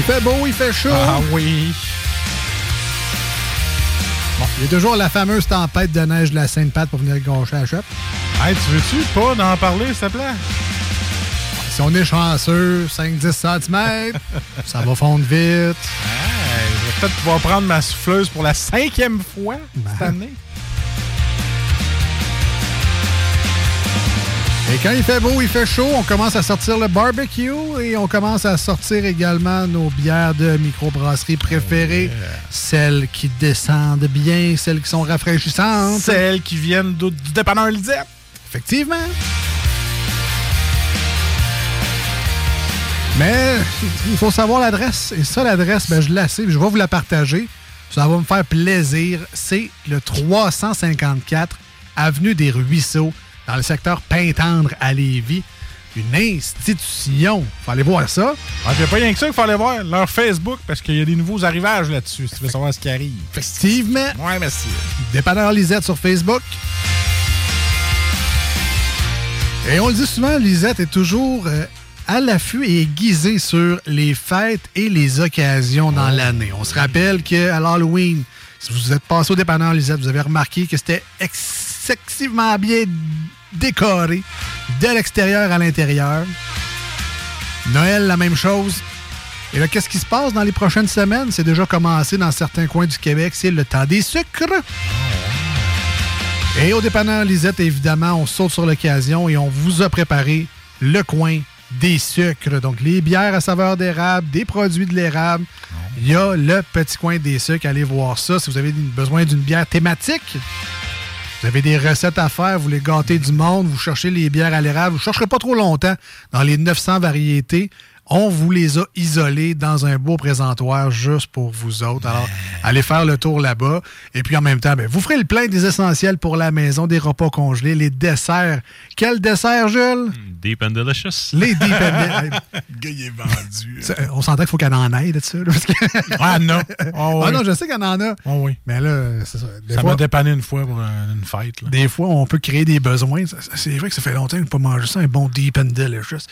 Il fait beau, il fait chaud. Ah oui. Bon, il y a toujours la fameuse tempête de neige de la Sainte-Pat pour venir gâcher la shop. Hey, tu veux-tu pas d'en parler, s'il te plaît? Si on est chanceux, 5-10 cm, ça va fondre vite. Hey, je vais peut-être pouvoir prendre ma souffleuse pour la cinquième fois Ben. cette année. Et quand il fait beau, il fait chaud, on commence à sortir le barbecue et on commence à sortir également nos bières de microbrasserie préférées. Celles qui descendent bien, celles qui sont rafraîchissantes. Celles qui viennent du du dépanneur Lisette. Effectivement. Mais il faut savoir l'adresse. Et ça, l'adresse, ben, je la sais. Je vais vous la partager. Ça va me faire plaisir. C'est le 354 Avenue des Ruisseaux, dans le secteur Pintendre à Lévis. Une institution. Faut aller voir ça. Ah, j'ai pas rien que ça qu'il fallait voir. Leur Facebook, parce qu'il y a des nouveaux arrivages là-dessus, si tu veux savoir ce qui arrive. Effectivement. Ouais, merci. Dépanneur Lisette sur Facebook. Et on le dit souvent, Lisette est toujours euh, à l'affût et aiguisée sur les fêtes et les occasions dans l'année. On se rappelle qu'à l'Halloween, si vous êtes passé au dépanneur Lisette, vous avez remarqué que c'était excessivement bien décoré de l'extérieur à l'intérieur. Noël, la même chose. Et là, qu'est-ce qui se passe dans les prochaines semaines? C'est déjà commencé dans certains coins du Québec. C'est le temps des sucres. Et au dépanneur Lisette, évidemment, on saute sur l'occasion et on vous a préparé le coin des sucres. Donc, les bières à saveur d'érable, des produits de l'érable. Il y a le petit coin des sucres. Allez voir ça. Si vous avez besoin d'une bière thématique, vous avez des recettes à faire, vous voulez gâter du monde, vous cherchez les bières à l'érable, vous ne chercherez pas trop longtemps dans les 900 variétés. On vous les a isolées dans un beau présentoir juste pour vous autres. Alors, allez faire le tour là-bas. Et puis, en même temps, ben, vous ferez le plein des essentiels pour la maison, des repas congelés, les desserts. Quel dessert, Jules? Deep and delicious. Les deep and... Le gars, il est vendu. Ça, On s'entend qu'il faut qu'elle en aille de ça. là, parce que- Ah non. Ah Ah non, je sais qu'elle en a. Ah oui. Mais là, c'est ça. Des Ça fois- m'a dépanné une fois pour un- une fête. là. des fois, on peut créer des besoins. C'est vrai que ça fait longtemps que je n'ai pas mangé ça, un bon Deep and Delicious.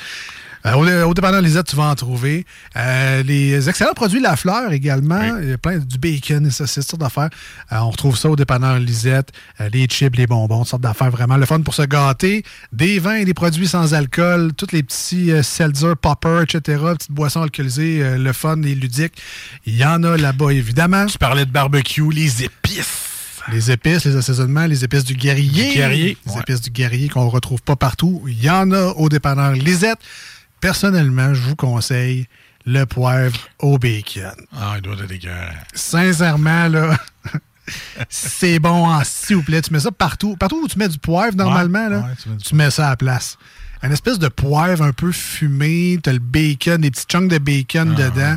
Euh, au, au dépanneur Lisette, tu vas en trouver. Euh, les excellents produits La Fleur également. Il y a plein du bacon, des saucisses, toutes sortes d'affaires. Euh, on retrouve ça au dépanneur Lisette. Euh, les chips, les bonbons, toutes sortes d'affaires. Vraiment le fun pour se gâter. Des vins et des produits sans alcool. Tous les petits euh, seltzer, popper, etc. Petites boissons alcoolisées. euh, le fun et ludique. Il y en a là-bas, évidemment. Tu parlais de barbecue, les épices. Les épices, les assaisonnements, les épices du guerrier. Du guerrier, Les ouais. épices du guerrier qu'on ne retrouve pas partout. Il y en a au dépanneur Lisette. Personnellement, je vous conseille le poivre au bacon. Ah, il doit être dégueulasse. Sincèrement, là, c'est bon en s'il vous plaît. Tu mets ça partout. Partout où tu mets du poivre, normalement, là, ouais, tu mets du tu mets ça à la place. Une espèce de poivre un peu fumé. Tu as le bacon, des petits chunks de bacon dedans.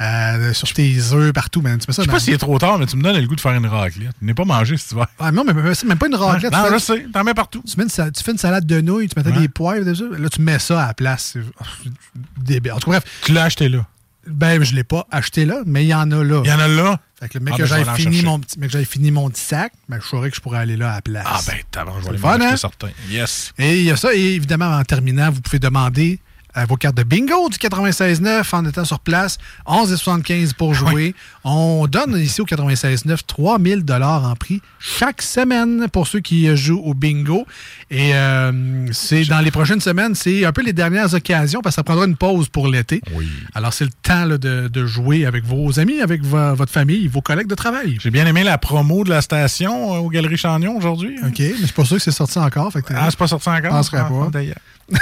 Euh, sur tes œufs, partout. man. Tu mets ça Je sais pas s'il est trop tard, mais tu me donnes le goût de faire une raclette. Je n'ai pas mangé si tu vas. Ah non, mais, c'est même pas une raclette. Non, fais- je sais. T'en mets partout. Tu, mets une tu fais une salade de nouilles, tu mettais Ouais. des poivres dessus, là tu mets ça à la place. Débile. En tout cas, bref, Tu l'as acheté là. ben je l'ai pas acheté là, mais il y en a là. Il y en a là? Fait que le mec Ah, que ben, je vais j'aille aller en fini mon petit, que fini mon petit sac, ben je saurais que je pourrais aller là à la place. Ah ben, t'as je vais m'en acheter hein? certain. Yes. Et il y a ça, et évidemment, en terminant, vous pouvez demander vos cartes de bingo du 96.9 en étant sur place, 11,75 pour jouer. On donne ici au 96.9 3000 dollars en prix chaque semaine pour ceux qui euh, jouent au bingo. Et euh, c'est dans les prochaines semaines, c'est un peu les dernières occasions parce que ça prendra une pause pour l'été. Oui. Alors c'est le temps là, de, de jouer avec vos amis, avec vo- votre famille, vos collègues de travail. J'ai bien aimé la promo de la station euh, aux Galeries Chagnon aujourd'hui. OK, mais je suis pas sûr que c'est sorti encore. Fait que Ah, c'est pas sorti encore? Je penserais Ah, pas. d'ailleurs.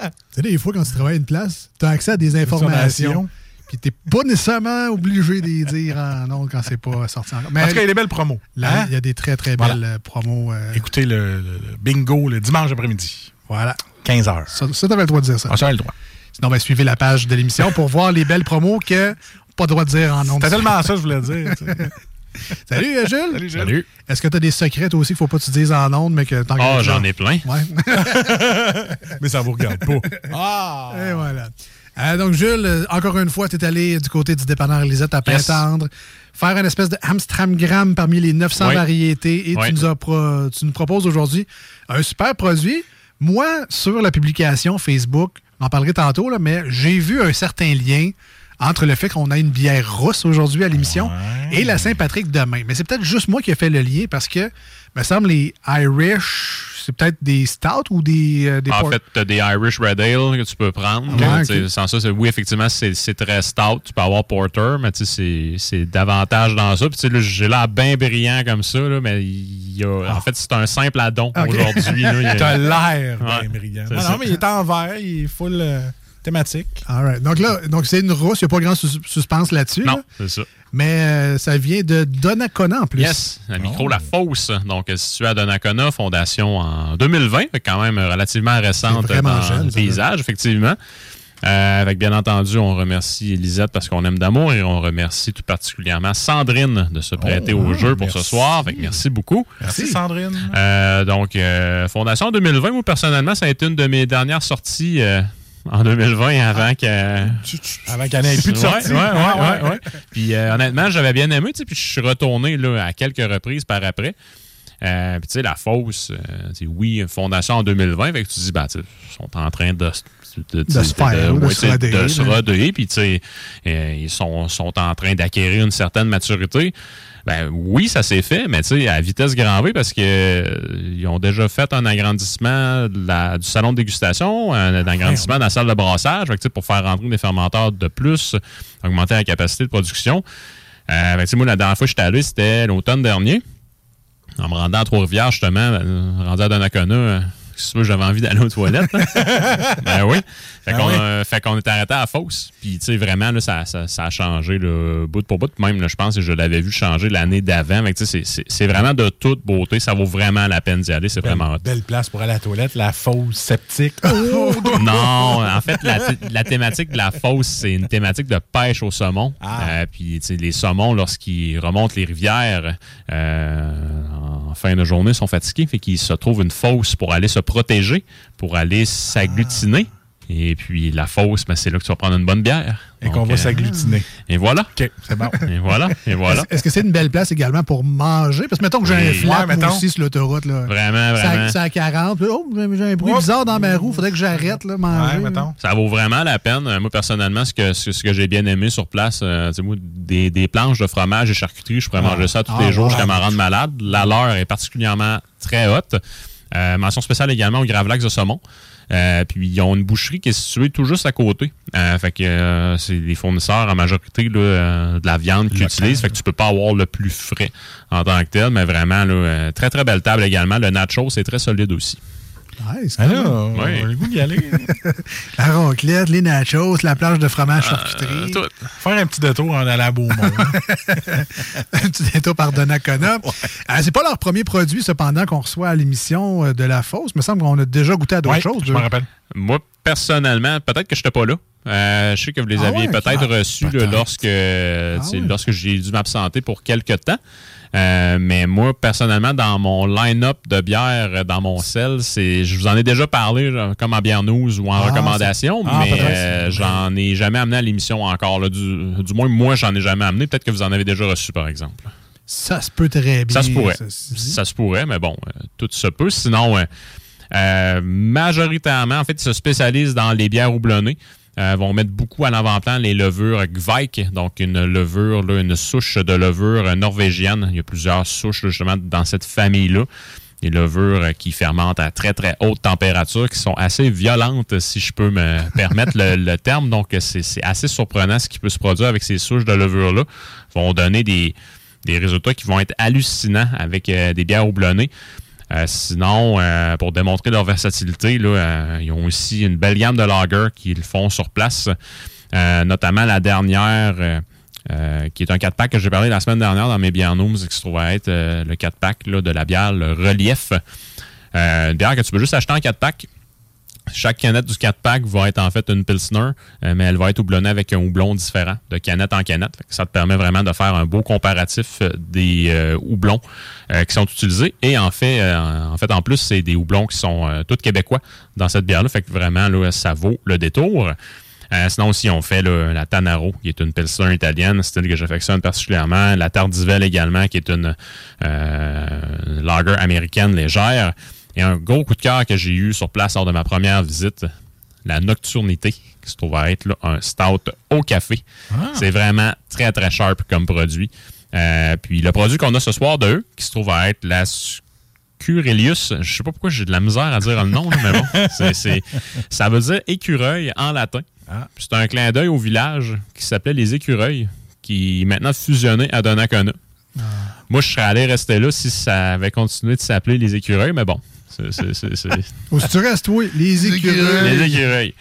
Tu sais, des fois, quand tu travailles à une place, tu as accès à des informations. Puis t'es pas nécessairement obligé de les dire en nom quand c'est pas sorti encore. Mais En tout cas, il y a des belles promos. là, Hein? il y a des très, très Voilà. belles euh, promos. euh, Écoutez le, bingo le dimanche après-midi. voilà. 15 heures. Ça, ça t'avais le droit de dire ça. Ah, le droit. Sinon, ben, suivez la page de l'émission pour voir les belles promos que pas le droit de dire en nom. C'était tellement ça que je voulais dire. Salut, euh, Jules. Salut, Jules. Salut. Est-ce que tu as des secrets toi aussi qu'il faut pas que tu dises en ondes, mais que t'en Ah, gardes j'en ai plein. Ouais. Mais ça vous regarde pas. Ah! Et voilà. Euh, donc, Jules, euh, encore une fois, tu es allé du côté du dépanneur Lisette à Yes. Pintendre, faire une espèce de Amstramgram parmi les 900 Oui. variétés et Oui. tu, nous as pro- tu nous proposes aujourd'hui un super produit. Moi, sur la publication Facebook, j'en parlerai tantôt, là, mais j'ai vu un certain lien entre le fait qu'on a une bière rousse aujourd'hui à l'émission et la Saint-Patrick demain. Mais c'est peut-être juste moi qui ai fait le lien parce que, me semble, les Irish, c'est peut-être des stouts ou des, euh, des En fait, tu as des Irish Red Ale que tu peux prendre. Ouais. Sans ça, c'est- oui, effectivement, c'est très stout. Tu peux avoir porter, mais tu sais, c'est- davantage dans ça. Puis, j'ai l'air bien brillant comme ça, là, mais il y a, en fait, c'est un simple addon Ok. aujourd'hui. Il y a- T'as l'air Ouais, bien brillant. non, mais il est en vert, il est full euh, thématique. All right. Donc là, donc c'est une rousse, il n'y a pas grand sus- suspense là-dessus. Non, là. c'est ça. mais euh, ça vient de Donnacona en plus. Yes, la micro La Fosse, donc euh, située à Donnacona, fondation en 2020, fait quand même relativement récente dans jeune, le paysage, effectivement. Euh, avec bien entendu, on remercie Elisette parce qu'on aime d'amour et on remercie tout particulièrement Sandrine de se prêter au jeu pour ce soir. Fait merci beaucoup. Merci, Sandrine. Euh, donc, euh, Fondation 2020, moi personnellement, ça a été une de mes dernières sorties euh, en 2020 avant que. Avant qu'il n'y en ait plus de Ouais, sortie. ouais, ouais, ouais, ouais. Puis euh, honnêtement, j'avais bien aimé, tu sais, puis je suis retourné là, à quelques reprises par après. Euh, puis tu sais, la fosse, euh, oui, fondation en 2020, fait que tu dis, ben, ils sont en train de, de, De se faire, de se de puis tu sais, euh, ils sont, sont en train d'acquérir une certaine maturité. Ben oui, ça s'est fait, mais tu sais, à vitesse grand V, parce que euh, ils ont déjà fait un agrandissement de la- du salon de dégustation, un, agrandissement dans la salle de brassage, fait que, tu sais, pour faire rentrer des fermenteurs de plus, augmenter la capacité de production. Euh, sais, moi, la dernière fois que j'étais allé, c'était l'automne dernier. En me rendant à Trois-Rivières, justement, euh, rendu à Donnacona, si veux, j'avais envie d'aller aux toilettes. ben oui. Fait Ben oui. euh, fait qu'on est arrêté à la fosse. Puis, tu sais, vraiment, là, ça, ça, ça a changé bout pour bout. Même, là, je pense que je l'avais vu changer l'année d'avant. C'est- vraiment de toute beauté. Ça vaut vraiment la peine d'y aller. C'est vraiment hot. Belle, place pour aller à la toilette, la fosse sceptique. Non, en fait, la, la thématique de la fosse, c'est une thématique de pêche au saumon. Ah. Euh, puis, tu sais, les saumons, lorsqu'ils remontent les rivières, euh, en fin de journée, sont fatigués. Fait qu'ils se trouvent une fosse pour aller se protéger, pour aller s'agglutiner. Et puis, la fosse, ben, c'est là que tu vas prendre une bonne bière. Et qu'on va euh, s'agglutiner. Et voilà. OK, c'est bon. Et voilà. Et voilà. Est-ce que c'est une belle place également pour manger? Parce que mettons que j'ai un moi mettons. aussi sur l'autoroute. là. Vraiment, vraiment. C'est à 40. puis, Oh, j'ai un bruit Oups. bizarre dans ma roue. Faudrait que j'arrête là, manger. Ouais, mettons. Ça vaut vraiment la peine. Euh, Moi, personnellement, ce que, ce, que j'ai bien aimé sur place, euh, tu sais, moi, des, des planches de fromage et charcuterie, je pourrais manger ça tous Ah, les jours jusqu'à m'en rendre malade. La leur est particulièrement très haute. Euh, mention spéciale également au Gravelax de Saumon. Euh, puis ils ont une boucherie qui est située tout juste à côté. Euh, fait que euh, c'est des fournisseurs en majorité là, euh, de la viande qu'ils utilisent. Fait que tu peux pas avoir le plus frais en tant que tel, mais vraiment là, euh, très très belle table également. Le nacho c'est très solide aussi. Ouais, c'est Ah là, on a le goût d'y aller. La raclette, les nachos, la planche de fromage Euh, charcuterie. tout. Faire un petit détour en allant à Beaumont. un petit détour par Donnacona. Euh, c'est pas leur premier produit, cependant, qu'on reçoit à l'émission euh, de La Fosse. Il me semble qu'on a déjà goûté à d'autres Ouais, choses. je m'en rappelle. Moi, personnellement, peut-être que je n'étais pas là. Euh, je sais que vous les Ah aviez ouais? peut-être Ah, reçus lorsque, euh, ouais. lorsque j'ai dû m'absenter pour quelques temps. Euh, mais moi, personnellement, dans mon line-up de bière, euh, dans mon sel, c'est, je vous en ai déjà parlé, comme en bière news ou en Ah, recommandation, ah, mais peut-être. euh, j'en ai jamais amené à l'émission encore. là. Du, du moins, moi, j'en ai jamais amené. Peut-être que vous en avez déjà reçu, par exemple. Ça se peut très bien. Ça se pourrait. Ça se pourrait, mais bon, euh, tout se peut. Sinon, majoritairement, en fait, ils se spécialisent dans les bières houblonnées. Euh, vont mettre beaucoup à l'avant-plan les levures Gveik, donc une levure, une souche de levure norvégienne. Il y a plusieurs souches justement dans cette famille-là. Des levures qui fermentent à très très haute température, qui sont assez violentes, si je peux me permettre le, terme. Donc, c'est c'est assez surprenant ce qui peut se produire avec ces souches de levure-là. vont donner des, des résultats qui vont être hallucinants avec euh, des bières houblonnées. Euh, sinon, euh, pour démontrer leur versatilité, euh, ils ont aussi une belle gamme de lagers qu'ils font sur place, notamment la dernière, qui est un 4-pack que j'ai parlé la semaine dernière dans mes Nooms, qui se trouve être le 4-pack là, de la bière le Relief. Bière que tu peux juste acheter en 4-pack. Chaque canette du 4-pack va être en fait une Pilsner, euh, mais elle va être houblonnée avec un houblon différent de canette en canette. Ça te permet vraiment de faire un beau comparatif euh, des euh, houblons euh, qui sont utilisés. Et en fait, euh, en fait, en plus, c'est des houblons qui sont euh, tous québécois dans cette bière-là. Fait que vraiment, là, ça vaut le détour. Euh, sinon aussi, on fait la Tanaro, qui est une Pilsner italienne, style que j'affectionne particulièrement. La Tardivelle également, qui est une euh, lager américaine légère. Et un gros coup de cœur que j'ai eu sur place lors de ma première visite, la Nocturnité, qui se trouve à être là, un stout au café. C'est vraiment très, très sharp comme produit. Euh, puis le produit qu'on a ce soir de eux, qui se trouve à être la Curelius, je sais pas pourquoi j'ai de la misère à dire le nom, là, mais bon, ça veut dire écureuil en latin. Puis C'est un clin d'œil au village qui s'appelait les Écureuils, qui est maintenant fusionné à Donnacona. Moi, je serais allé rester là si ça avait continué de s'appeler les Écureuils, mais bon, que tu restes, oui? Les écureuils. les Écureuils.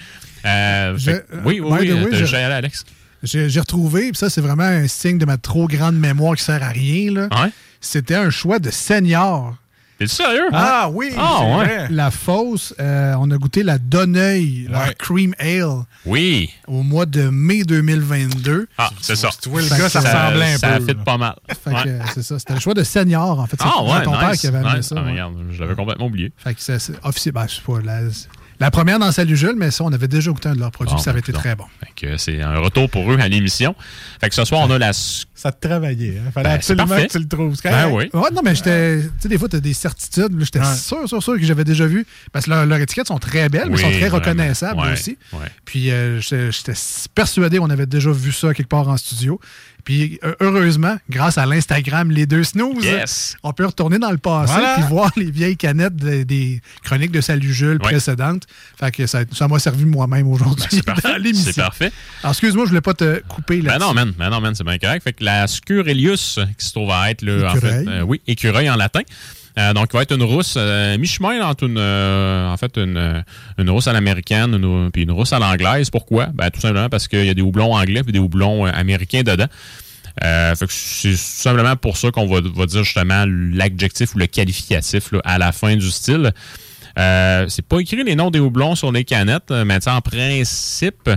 Euh, Je- fait- oui, oui, by oui, je- j'ai allé, Alex? J'ai retrouvé, puis ça, c'est vraiment un signe de ma trop grande mémoire qui sert à rien. là. C'était un choix de senior. T'es sérieux? Ah oui, Ah, ouais. vrai. La fausse, euh, on a goûté la Donneuil, leur Ouais. Cream Ale, Oui. au mois de mai 2022. Ah, c'est ça. Tu vois, le gars, ça ça- ressemblait un ça peu. fit là. pas mal. Fait Ouais. que, euh, c'est ça. C'était le choix de senior, en fait. C'est Ah ouais, ton père nice, qui avait amené nice. ça. Ah, ouais. regarde, je l'avais complètement oublié. Fait que c'est c'est officiel. Ben, c'est pas la, la première dans Salut Jules, mais ça, on avait déjà goûté un de leurs produits, Bon, ça avait été très bon. Fait que c'est un retour pour eux à l'émission. Fait que ce soir, on a la... Ça te travaillait. Il fallait Ben, absolument que tu le trouves. Ben oui. Ouais, non, mais j'étais. Tu sais, des fois, tu as des certitudes. J'étais Ouais. sûr, sûr, sûr que j'avais déjà vu. Parce que leurs étiquettes sont très belles, mais sont très vraiment. reconnaissables Ouais, aussi. ouais. Puis euh, j'étais j'étais persuadé qu'on avait déjà vu ça quelque part en studio. Puis heureusement, grâce à l'Instagram Les Deux Snooze, Yes. on peut retourner dans le passé Voilà. puis voir les vieilles canettes de- des chroniques de Salut Jules précédentes. Fait que ça m'a servi moi-même aujourd'hui dans parfait. C'est parfait. Alors excuse-moi, je voulais pas te couper là Ben non, man. Ben non, man, c'est bien correct. Fait que la Scurelius, qui se trouve à être, là, en fait, euh, oui, écureuil en latin. Euh, donc, il va être une rousse euh, mi-chemin entre une, euh, en fait, une, une rousse à l'américaine une, puis une rousse à l'anglaise. Pourquoi? Ben, tout simplement parce qu'il y a des houblons anglais puis des houblons euh, américains dedans. Euh, fait que c'est tout simplement pour ça qu'on va, va dire justement l'adjectif ou le qualificatif là, à la fin du style. Euh, c'est pas écrit les noms des houblons sur les canettes, mais tu sais, en principe,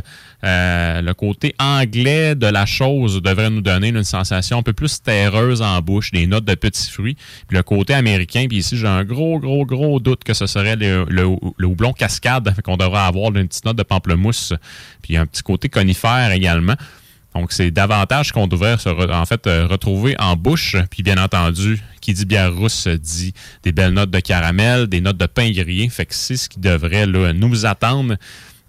euh, le côté anglais de la chose devrait nous donner une sensation un peu plus terreuse en bouche, des notes de petits fruits. Puis le côté américain, puis ici, j'ai un gros, gros, gros doute que ce serait le, houblon cascade, qu'on devrait avoir une petite note de pamplemousse, puis un petit côté conifère également. Donc, c'est davantage qu'on devrait se re- en fait euh, retrouver en bouche. Puis, bien entendu, qui dit bière rousse dit des belles notes de caramel, des notes de pain grillé. Fait que c'est ce qui devrait là, nous attendre.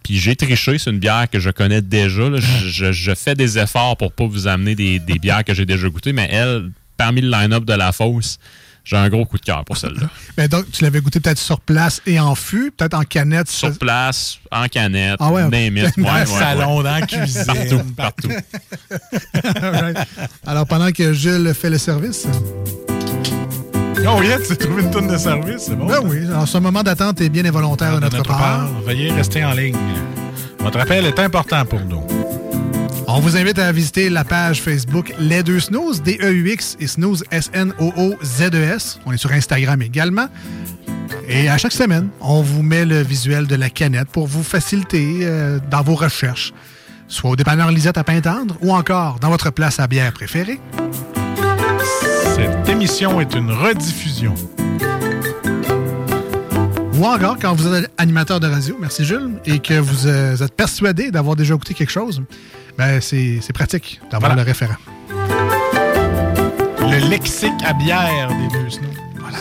Puis, j'ai triché. C'est une bière que je connais déjà. là. Je, je- je fais des efforts pour pas vous amener des, des bières que j'ai déjà goûtées. Mais elle, parmi le line-up de la fosse, j'ai un gros coup de cœur pour celle-là. Ben donc, tu l'avais goûté peut-être sur place et en fût, peut-être en canette. ça- Sur place, en canette, Ah ouais, ok. name it. Dans Ouais, Dans ouais, le salon, ouais. dans la cuisine. Partout, partout. Right. Alors, pendant que Jules fait le service, Oh, yeah, tu t'es trouvé une tonne de service, c'est bon. ben oui, alors ce moment d'attente est bien involontaire de notre, part. Veuillez rester en ligne. Votre appel est important pour nous. On vous invite à visiter la page Facebook Les Deux Snooze, D-E-U-X et Snooze, S-N-O-O-Z-E-S. On est sur Instagram également. Et à chaque semaine, on vous met le visuel de la canette pour vous faciliter euh, dans vos recherches, soit au dépanneur Lisette à Pintendre ou encore dans votre place à bière préférée. Cette émission est une rediffusion. Ou encore quand vous êtes animateur de radio, merci Jules, et que vous euh, êtes persuadé d'avoir déjà goûté quelque chose, ben c'est c'est pratique d'avoir Voilà. le référent. Le lexique à bière des deux snows. Voilà.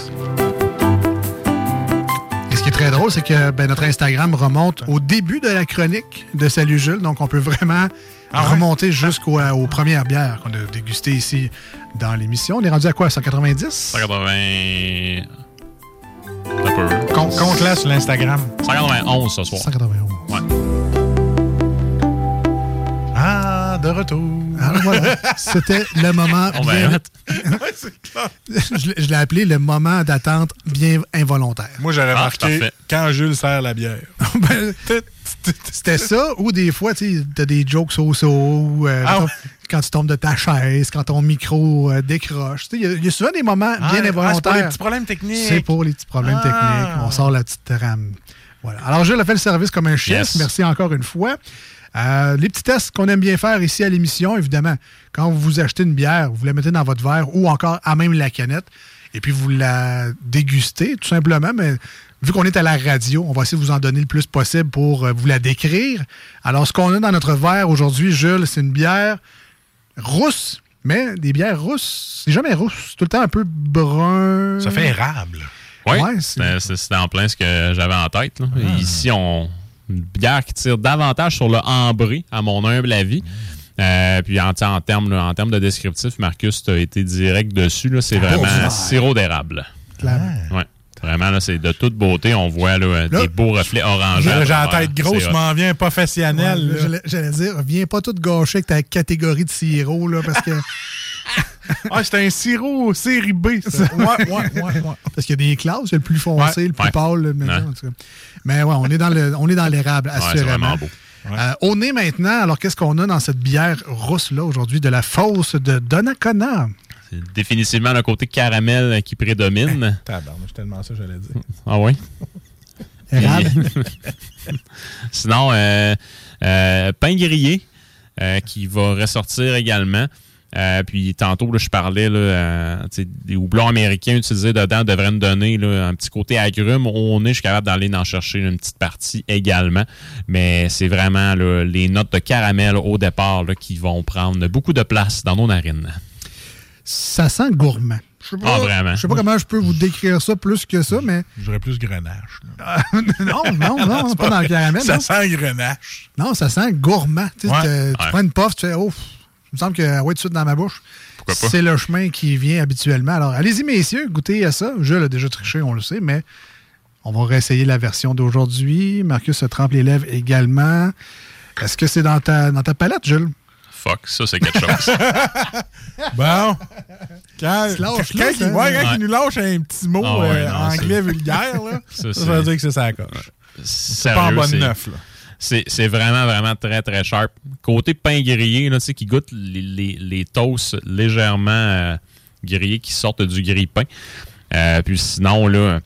Et ce qui est très drôle, c'est que ben, notre Instagram remonte au début de la chronique de Salut Jules, donc on peut vraiment Ah ouais? remonter jusqu'aux aux premières bières qu'on a dégustées ici dans l'émission. On est rendu à quoi, 190? 180... Un peu. Com- Compte-la sur l'Instagram. 191 ce soir. 191. De retour. Alors voilà, c'était le moment On va bien... je l'ai- je l'ai appelé le moment d'attente bien involontaire. Moi, j'aurais Ah, marqué parfait. quand Jules sert la bière. Ben, C'était ça, ou des fois, tu as des jokes so-so, ou, euh, Ah ouais. quand tu tombes de ta chaise, quand ton micro euh, décroche. Il y, a- il y a souvent des moments bien Ah, c'est pour les involontaires. petits problèmes techniques. C'est pour les petits problèmes Ah. techniques. On sort la petite trame Voilà. Alors, Gilles a fait le service comme un chef. Yes. Merci encore une fois. Euh, les petits tests qu'on aime bien faire ici à l'émission, évidemment, quand vous achetez une bière, vous la mettez dans votre verre ou encore à même la canette, et puis vous la dégustez, tout simplement. Mais vu qu'on est à la radio, on va essayer de vous en donner le plus possible pour euh, vous la décrire. Alors, ce qu'on a dans notre verre aujourd'hui, Jules, c'est une bière rousse, mais des bières rousses, c'est jamais rousse, c'est tout le temps un peu brun. Ça fait érable. Oui, Ouais, c'est- en plein ce que j'avais en tête. là. Ici, on une bière qui tire davantage sur le ambré, à mon humble avis. Euh, puis en, en termes en de descriptif, Marcus, tu as été direct dessus. là. C'est vraiment ouais. sirop d'érable. Clairement. Ouais. Vraiment, là, c'est de toute beauté. On voit là, Là, des beaux reflets orangés. J'ai la tête grosse, je m'en viens professionnel. Ouais, là. j'allais- J'allais dire, viens pas tout gâcher avec ta catégorie de sirop, là, parce que Ah, c'était un sirop série B. ça. Ouais, ouais, ouais, ouais. parce qu'il y a des classes, il y a le plus foncé, Ouais, le plus ouais. pâle, le mettons, Ouais. en tout cas. Mais ouais, on est dans le, on est dans l'érable, Ouais, c'est assurément. vraiment beau. Euh, au nez maintenant, alors qu'est-ce qu'on a dans cette bière rousse-là aujourd'hui? De la fosse de Donnacona? C'est définitivement le côté caramel qui prédomine. Tabarnak, c'est tellement ça j'allais dire. Ah oui? Érable. Sinon, euh, euh, pain grillé euh, qui va ressortir également. Euh, puis tantôt, là, je parlais là, euh, des houblons américains utilisés dedans devraient nous donner là, un petit côté agrume. On est, je suis capable d'aller en chercher une petite partie également. Mais c'est vraiment là, les notes de caramel au départ là, qui vont prendre beaucoup de place dans nos narines. Ça sent gourmand. Je sais pas, Ah, vraiment? Je sais pas comment je peux vous décrire ça plus que ça, mais J'aurais plus grenache. là. non, non, non, pas dans le caramel. Ça non. sent grenache. Non, ça sent gourmand. Tu, Ouais. Ouais. prends une puff, tu fais, oh, il me semble que, ouais, tout de suite dans ma bouche. Pourquoi pas? C'est le chemin qui vient habituellement. Alors, allez-y, messieurs, goûtez à ça. Je l'ai déjà triché, on le sait, mais on va réessayer la version d'aujourd'hui. Marcus se trempe les lèvres également. Est-ce que c'est dans ta, dans ta palette, Jules? Fuck, ça c'est quelque chose. Bon. Quand, là, il, ouais, quand Ouais. il nous lâche un petit mot Ah ouais, euh, non, anglais vulgaire, là, Ça, ça, c'est- veut dire que c'est ça la coche. Sérieux, Pas en bonne c'est- neuf. Là. C'est vraiment, vraiment très, très sharp. Côté pain grillé, là, tu sais, qui goûte les, les, les toasts légèrement euh, grillés qui sortent du grille-pain. Euh, puis sinon, là,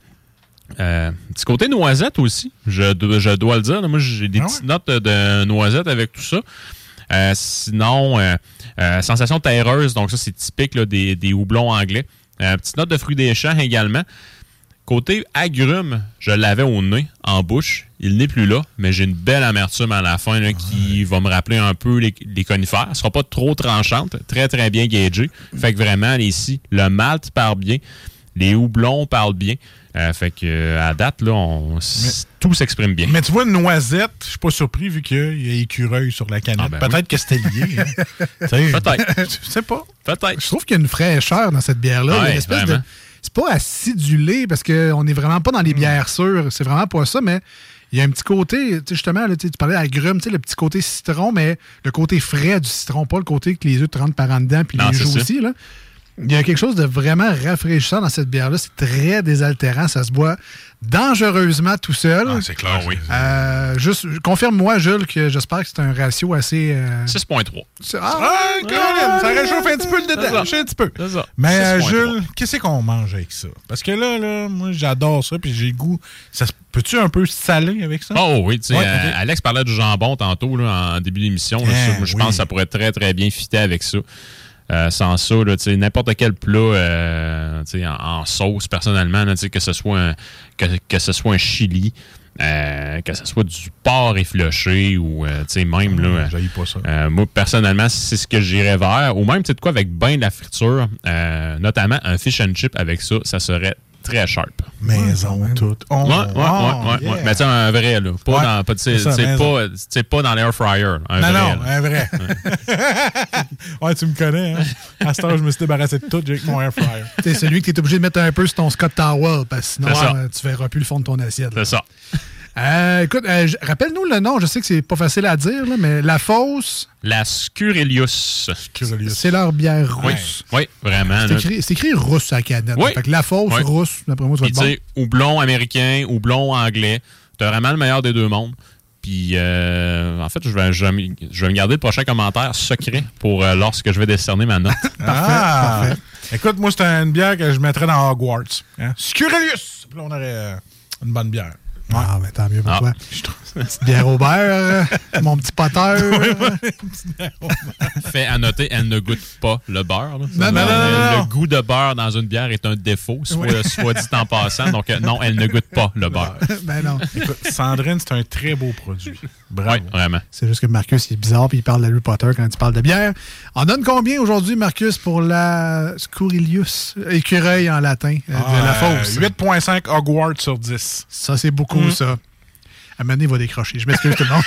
euh, petit côté noisette aussi, je, do- je dois le dire. là. moi, j'ai des Ah petites notes de noisette avec tout ça. Euh, sinon, euh, euh, sensation terreuse, donc ça, c'est typique là, des, des houblons anglais. Petite note de fruits des champs également. Côté agrumes, je l'avais au nez, en bouche. Il n'est plus là, mais j'ai une belle amertume à la fin là, qui va me rappeler un peu les, les conifères. Elle sera pas trop tranchante, très très bien gagée. Fait que vraiment, ici, le malt parle bien, les houblons parlent bien. Euh, fait que euh, à date, là, on, tout s'exprime bien. Mais tu vois, une noisette, je suis pas surpris vu qu'il y a écureuil sur la canette. Ah, ben Peut-être que c'était lié. hein. Peut-être. Je sais pas. Peut-être. Je trouve qu'il y a une fraîcheur dans cette bière-là. Ouais, espèce de. C'est pas acidulé parce qu'on n'est vraiment pas dans les bières sûres. C'est vraiment pas ça, mais il y a un petit côté, justement, là, tu parlais d'agrumes, le petit côté citron, mais le côté frais du citron, pas le côté que les œufs te rentrent par en dedans puis Non, les joues aussi. Là. Il y a quelque chose de vraiment rafraîchissant dans cette bière-là. C'est très désaltérant. Ça se boit dangereusement tout seul. Ah, c'est clair. Oui. Euh, juste, confirme-moi, Jules, que j'espère que c'est un ratio assez. euh, 6.3. c'est- Ah, ah, ça réchauffe un petit peu le détail. un petit peu. C'est ça. Mais euh, 6.3. Jules, qu'est-ce qu'on mange avec ça? Parce que là, là moi, j'adore ça, puis j'ai le goût. Ça se- Peux-tu un peu saler avec ça? Oh oui, tu sais, Ouais, euh. Alex parlait du jambon tantôt là, en début d'émission. moi, je oui. pense que ça pourrait très très bien fitter avec ça. Euh, sans ça, n'importe quel plat euh, en, en sauce, personnellement, là, que ce soit un, que, que ce soit un chili, euh, que ce soit du porc effiloché ou même là, Ah, pas ça. moi, personnellement, c'est ce que j'irais vers. Ou même, tu sais quoi, avec ben de la friture, notamment un fish and chip avec ça, ça serait très sharp. Maison, tout. Oh, Ouais, oh, ouais, yeah. ouais. Mais tu sais, un vrai, là. Pas Ouais, dans, pas, tu sais, c'est ça, pas, sais, pas dans l'air fryer. Un Non, vrai, non, là. un vrai. ouais, tu me connais, hein? À ce temps, je me suis débarrassé de tout, j'ai avec mon air fryer. C'est celui que tu es obligé de mettre un peu sur ton Scott Towel, parce que sinon, C'est ça. euh, tu verras plus le fond de ton assiette. là. C'est ça. Euh, écoute, euh, rappelle-nous le nom. Je sais que c'est pas facile à dire, là, mais La Fosse, La Scurelius. C'est leur bière Oui, russe. oui, vraiment. C'est écrit, c'est écrit russe à la canette. Oui. Fait que La Fosse Oui. russe, d'après moi, être tu bon. sais, houblon américain, houblon anglais. T'as vraiment le meilleur des deux mondes. Puis, euh, en fait, je vais, je, me- je vais me garder le prochain commentaire secret pour euh, lorsque je vais décerner ma note. ah! Écoute, moi, c'est une bière que je mettrais dans Hogwarts. Hein? Scurelius! Puis là, on aurait euh, une bonne bière. Ah, mais tant mieux pour Ah. toi. Petite bière au beurre, euh, mon petit poteur. Fait à noter, elle ne goûte pas le beurre. là. Non, non, Le- non, non, non. Le goût de beurre dans une bière est un défaut, soit, soit dit en passant. Donc, euh, non, elle ne goûte pas le beurre. ben non. Écoute, Sandrine, c'est un très beau produit. Bravo. Oui, vraiment. C'est juste que Marcus, il est bizarre puis il parle d'Harry Potter quand il parle de bière. On donne combien aujourd'hui, Marcus, pour la Scurilius, écureuil en latin, euh, de la Ah, fausse? 8.5 Hogwarts sur 10. Ça, c'est beaucoup, Mm. ça. Il va décrocher. Je m'excuse tout le monde.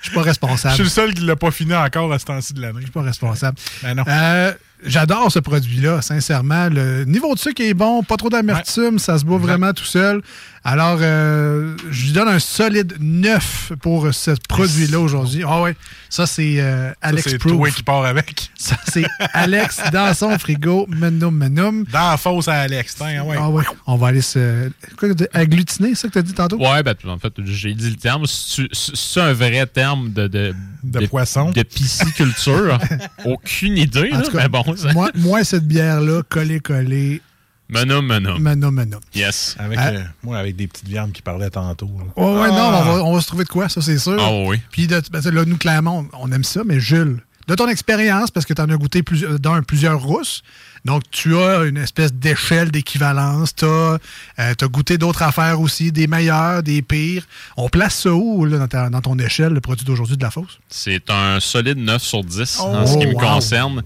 Je suis pas Je responsable. suis Je le seul qui l'a pas fini encore à ce temps-ci de l'année. suis pas responsable. Ben non. Euh, J'adore ce produit-là, sincèrement. Le niveau de sucre est bon, pas trop d'amertume, ça se boit vraiment tout seul. Alors, euh, je lui donne un solide 9 pour ce produit-là aujourd'hui. Ah ouais, ça c'est euh, Alex c'est toi qui pars avec. Ça c'est Alex dans son frigo, menum menum. Dans la fosse à Alex. Tiens, ouais. Ah ouais, on va aller se... Quoi, agglutiner, c'est ça que tu as dit tantôt? Ouais, ben, en fait, j'ai dit le terme. C'est c'est un vrai terme de, de, De poisson. De pisciculture. Aucune idée, En là, tout cas, mais bon. ça- moi, moi, cette bière-là, collée, collée, Menum, menum. menum menum. Yes. Avec, Ah. euh, moi, avec des petites viandes qui parlaient tantôt. là. Ouais, ouais, Ah. non, on va, on va se trouver de quoi, ça c'est sûr. Ah oui. Puis de- ben, là, nous, clairement, on aime ça, mais Jules, de ton expérience, parce que tu en as goûté plus, euh, plusieurs rousses, donc tu as une espèce d'échelle d'équivalence, tu as, goûté d'autres affaires aussi, des meilleures, des pires. On place ça où, là, dans, ta- dans ton échelle, le produit d'aujourd'hui de la fosse? C'est un solide 9 sur 10 Oh, en ce qui me concerne.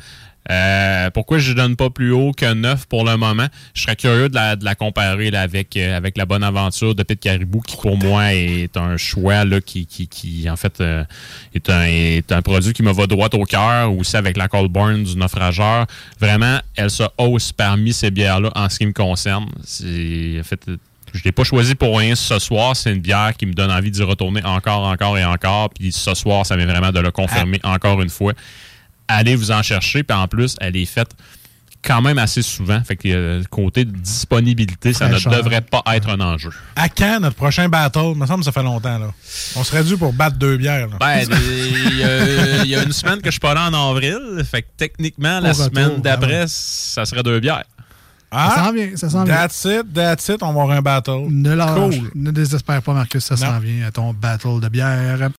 Euh, pourquoi je ne donne pas plus haut que 9 pour le moment? Je serais curieux de la, de la comparer là, avec, euh, avec la bonne aventure de Pete Caribou, qui pour moi est un choix là, qui, qui, qui, en fait, euh, est, un, est un produit qui me va droit au cœur, aussi avec la Coldburn du naufrageur. Vraiment, elle se hausse parmi ces bières-là en ce qui me concerne. En fait, je l'ai pas choisi pour rien ce soir. C'est une bière qui me donne envie d'y retourner encore, encore et encore. Puis ce soir, ça vient vraiment de le confirmer encore une fois. Allez vous en chercher. Puis en plus, elle est faite quand même assez souvent. Fait que euh, côté de disponibilité, ça ne devrait pas être un enjeu. À quand notre prochain battle? Il me semble que ça fait longtemps. là. On serait dû pour battre deux bières. là. Ben, il y, a- il y a une semaine que je suis pas là en avril. Fait que techniquement, la retour, semaine d'après, ah ouais. ça serait deux bières. Ça Ah, s'en vient, ça s'en vient. that's it, that's it. On va avoir un battle. Ne Cool. ne désespère pas, Marcus, ça s'en vient à ton battle de bière.